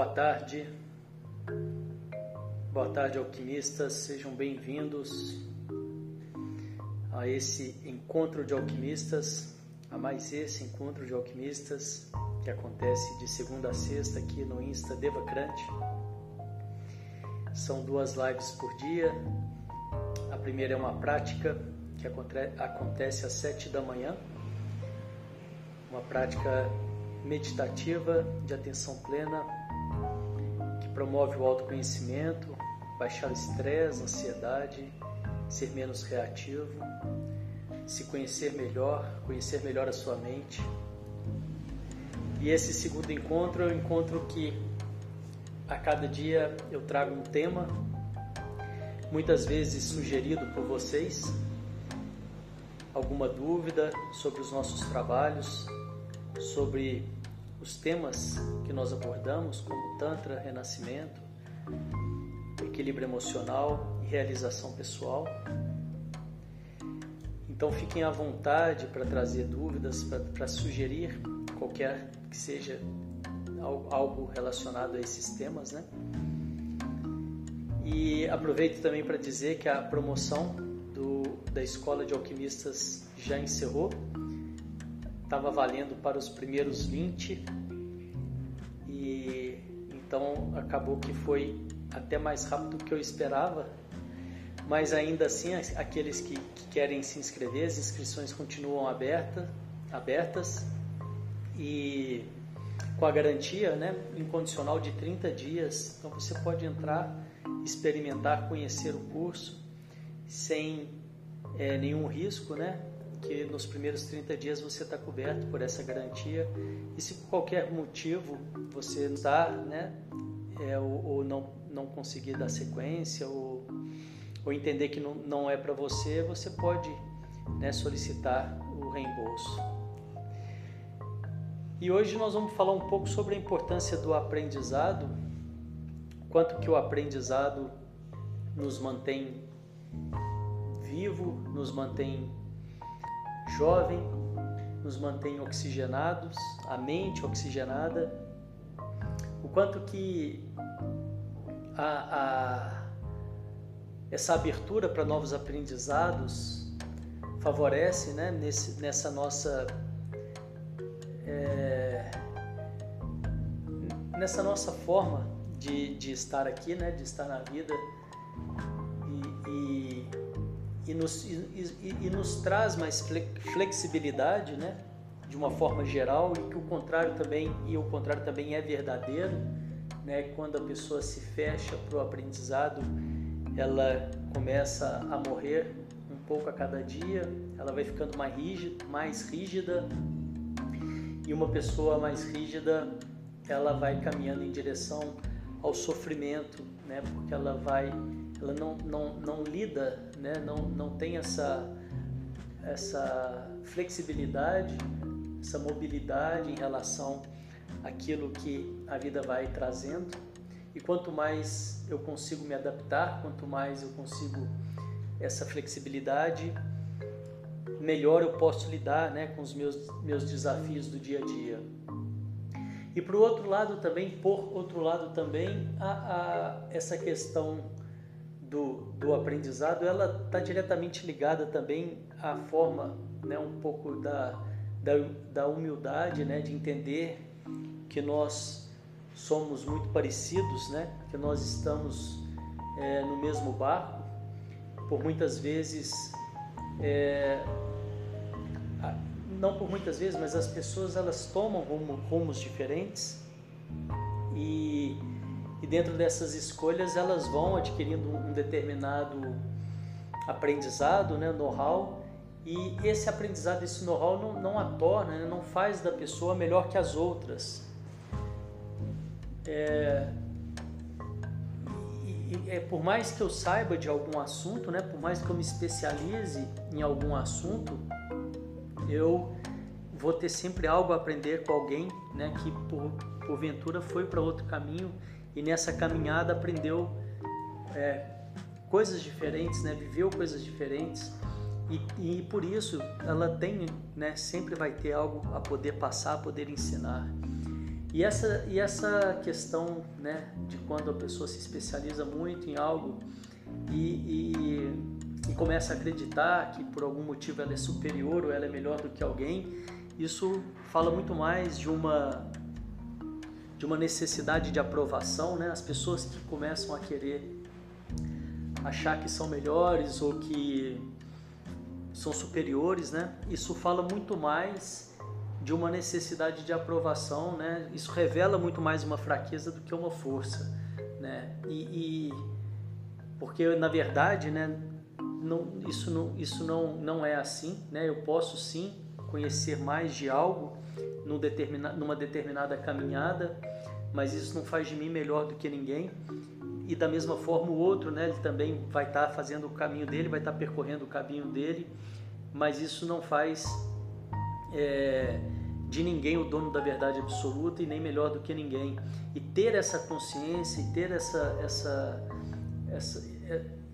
Boa tarde, boa tarde, alquimistas, sejam bem-vindos a esse encontro de alquimistas, a mais esse encontro de alquimistas que acontece de segunda a sexta aqui no Insta Devacrante. São duas lives por dia. A primeira é uma prática que acontece às sete da manhã, uma prática meditativa de atenção plena promove o autoconhecimento, baixar o estresse, ansiedade, ser menos reativo, se conhecer melhor, conhecer melhor a sua mente. E esse segundo encontro é um encontro que a cada dia eu trago um tema, muitas vezes sugerido por vocês, alguma dúvida sobre os nossos trabalhos, sobre os temas que nós abordamos, como Tantra, Renascimento, equilíbrio emocional e realização pessoal. Então fiquem à vontade para trazer dúvidas, para sugerir qualquer que seja algo relacionado a esses temas, né? E aproveito também para dizer que a promoção do, da Escola de Alquimistas já encerrou estava valendo para os primeiros 20 e então acabou que foi até mais rápido do que eu esperava, mas ainda assim aqueles que, que querem se inscrever, as inscrições continuam aberta, abertas. E com a garantia né, incondicional de 30 dias, então você pode entrar, experimentar, conhecer o curso sem é, nenhum risco, né? Que nos primeiros 30 dias você está coberto por essa garantia e se por qualquer motivo você está, né, é, ou, ou, não, não conseguir dar sequência ou, ou entender que não, não é para você, você pode né, solicitar o reembolso. E hoje nós vamos falar um pouco sobre a importância do aprendizado, quanto que o aprendizado nos mantém vivo, nos mantém jovem, nos mantém oxigenados, a mente oxigenada, o quanto que a, a, essa abertura para novos aprendizados favorece né, nesse, nessa nossa é, nessa nossa forma de, de estar aqui, né, de estar na vida e nos, e, e, e nos traz mais flexibilidade, né? de uma forma geral e que o contrário também e o contrário também é verdadeiro, né? Quando a pessoa se fecha para o aprendizado, ela começa a morrer um pouco a cada dia, ela vai ficando mais rígida, mais rígida e uma pessoa mais rígida, ela vai caminhando em direção ao sofrimento, né? Porque ela vai ela não, não, não lida, né? não, não tem essa, essa flexibilidade, essa mobilidade em relação àquilo que a vida vai trazendo. E quanto mais eu consigo me adaptar, quanto mais eu consigo essa flexibilidade, melhor eu posso lidar né, com os meus, meus desafios do dia a dia. E por outro lado também, por outro lado também, a, a essa questão do, do aprendizado, ela está diretamente ligada também à forma, né, um pouco da, da, da humildade, né, de entender que nós somos muito parecidos, né, que nós estamos é, no mesmo barco. Por muitas vezes, é, não por muitas vezes, mas as pessoas elas tomam rumo, rumos diferentes e e dentro dessas escolhas elas vão adquirindo um determinado aprendizado, né, know-how, e esse aprendizado, esse know-how não, não a torna, né, não faz da pessoa melhor que as outras. É, é, por mais que eu saiba de algum assunto, né, por mais que eu me especialize em algum assunto, eu vou ter sempre algo a aprender com alguém né, que por, porventura foi para outro caminho e nessa caminhada aprendeu é, coisas diferentes, né? viveu coisas diferentes e, e por isso ela tem, né? sempre vai ter algo a poder passar, a poder ensinar. E essa, e essa questão né, de quando a pessoa se especializa muito em algo e, e, e, começa a acreditar que por algum motivo ela é superior ou ela é melhor do que alguém, isso fala muito mais de uma, de uma necessidade de aprovação. Né? As pessoas que começam a querer achar que são melhores ou que são superiores, né? isso fala muito mais de uma necessidade de aprovação, né? Isso revela muito mais uma fraqueza do que uma força, né? E, e porque na verdade, né? Não, isso não, isso não, não é assim, né? Eu posso sim conhecer mais de algo num determina, numa determinada caminhada, mas isso não faz de mim melhor do que ninguém. E da mesma forma o outro, né? Ele também vai estar tá fazendo o caminho dele, vai estar tá percorrendo o caminho dele, mas isso não faz é, de ninguém o dono da verdade absoluta e nem melhor do que ninguém. E ter essa consciência e ter essa, essa, essa,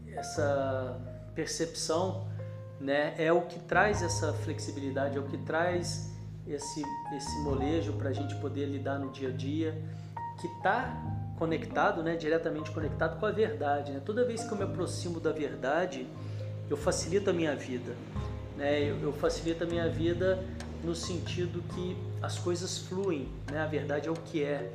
essa percepção né, é o que traz essa flexibilidade, é o que traz esse, esse molejo para a gente poder lidar no dia a dia, que está conectado, né, diretamente conectado com a verdade. Né? Toda vez que eu me aproximo da verdade, eu facilito a minha vida né? Eu, eu facilito a minha vida no sentido que as coisas fluem, né? A verdade é o que é.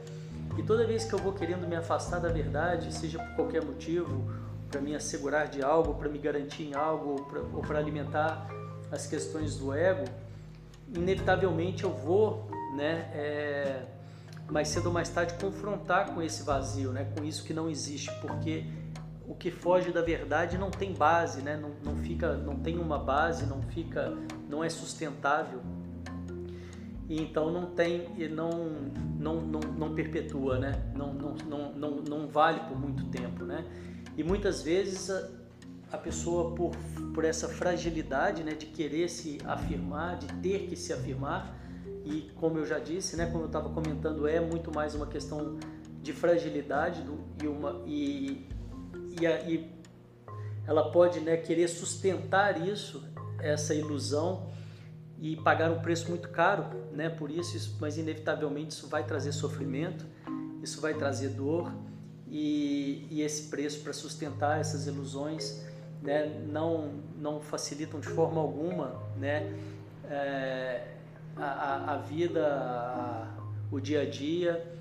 E toda vez que eu vou querendo me afastar da verdade, seja por qualquer motivo, para me assegurar de algo, para me garantir em algo, ou para alimentar as questões do ego, inevitavelmente eu vou, né, é, mais cedo ou mais tarde confrontar com esse vazio, né, com isso que não existe, porque o que foge da verdade não tem base, né? não, não, fica, não tem uma base, não fica, não é sustentável. E então não tem, não, não, não, não perpetua, né? não, não, não, não, não vale por muito tempo. Né? E muitas vezes a, a pessoa, por, por essa fragilidade né, de querer se afirmar, de ter que se afirmar, e como eu já disse, né, como eu estava comentando, é muito mais uma questão de fragilidade do, e, uma, e, e, e ela pode né, querer sustentar isso, essa ilusão, e pagar um preço muito caro né, por isso, isso, mas inevitavelmente isso vai trazer sofrimento, isso vai trazer dor, e, e esse preço para sustentar essas ilusões né, não, não facilitam de forma alguma né, é, a, a, vida, a, o dia a dia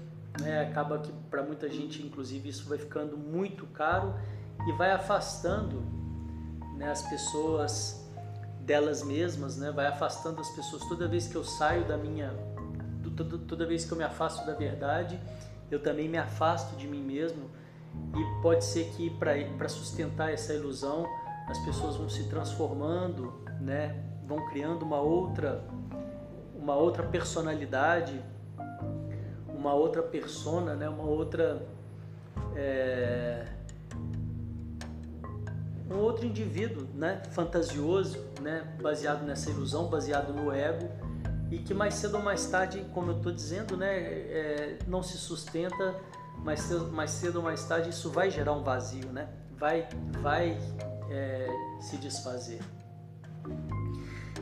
é, acaba que para muita gente, inclusive, isso vai ficando muito caro e vai afastando né, as pessoas delas mesmas, né, vai afastando as pessoas. Toda vez que eu saio da minha, toda, toda vez que eu me afasto da verdade, eu também me afasto de mim mesmo e pode ser que para sustentar essa ilusão as pessoas vão se transformando, né, vão criando uma outra uma outra personalidade uma outra persona, né? uma outra. É, um outro indivíduo né? fantasioso, né? baseado nessa ilusão, baseado no ego, e que mais cedo ou mais tarde, como eu estou dizendo, né? É, não se sustenta, mais cedo, mais cedo ou mais tarde isso vai gerar um vazio, né? vai, vai é, se desfazer.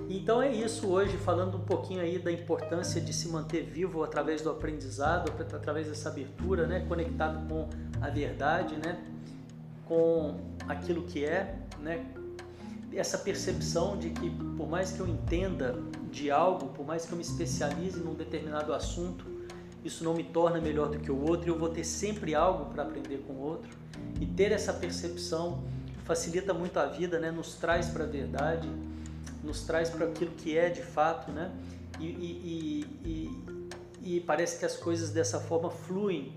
Então é isso hoje, falando um pouquinho aí da importância de se manter vivo através do aprendizado, através dessa abertura, né, conectado com a verdade, né, com aquilo que é, né, essa percepção de que por mais que eu entenda de algo, por mais que eu me especialize num determinado assunto, isso não me torna melhor do que o outro eu vou ter sempre algo para aprender com o outro. E ter essa percepção facilita muito a vida, né, nos traz para a verdade nos traz para aquilo que é de fato, né? E, e, e, e, parece que as coisas dessa forma fluem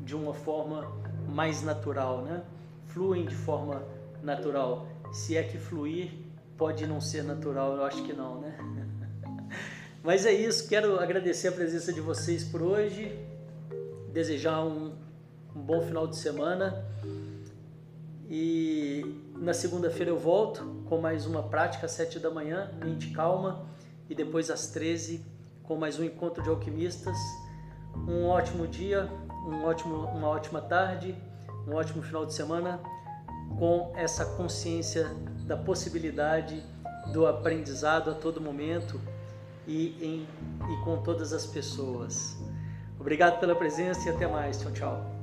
de uma forma mais natural, né? Fluem de forma natural. Se é que fluir pode não ser natural, eu acho que não, né? Mas é isso, quero agradecer a presença de vocês por hoje, desejar um, um bom final de semana e na segunda-feira eu volto com mais uma prática às 7 da manhã, mente calma, e depois às 13 com mais um encontro de alquimistas. Um ótimo dia, um ótimo, uma ótima tarde, um ótimo final de semana com essa consciência da possibilidade do aprendizado a todo momento e, em, e com todas as pessoas. Obrigado pela presença e até mais. Tchau, tchau.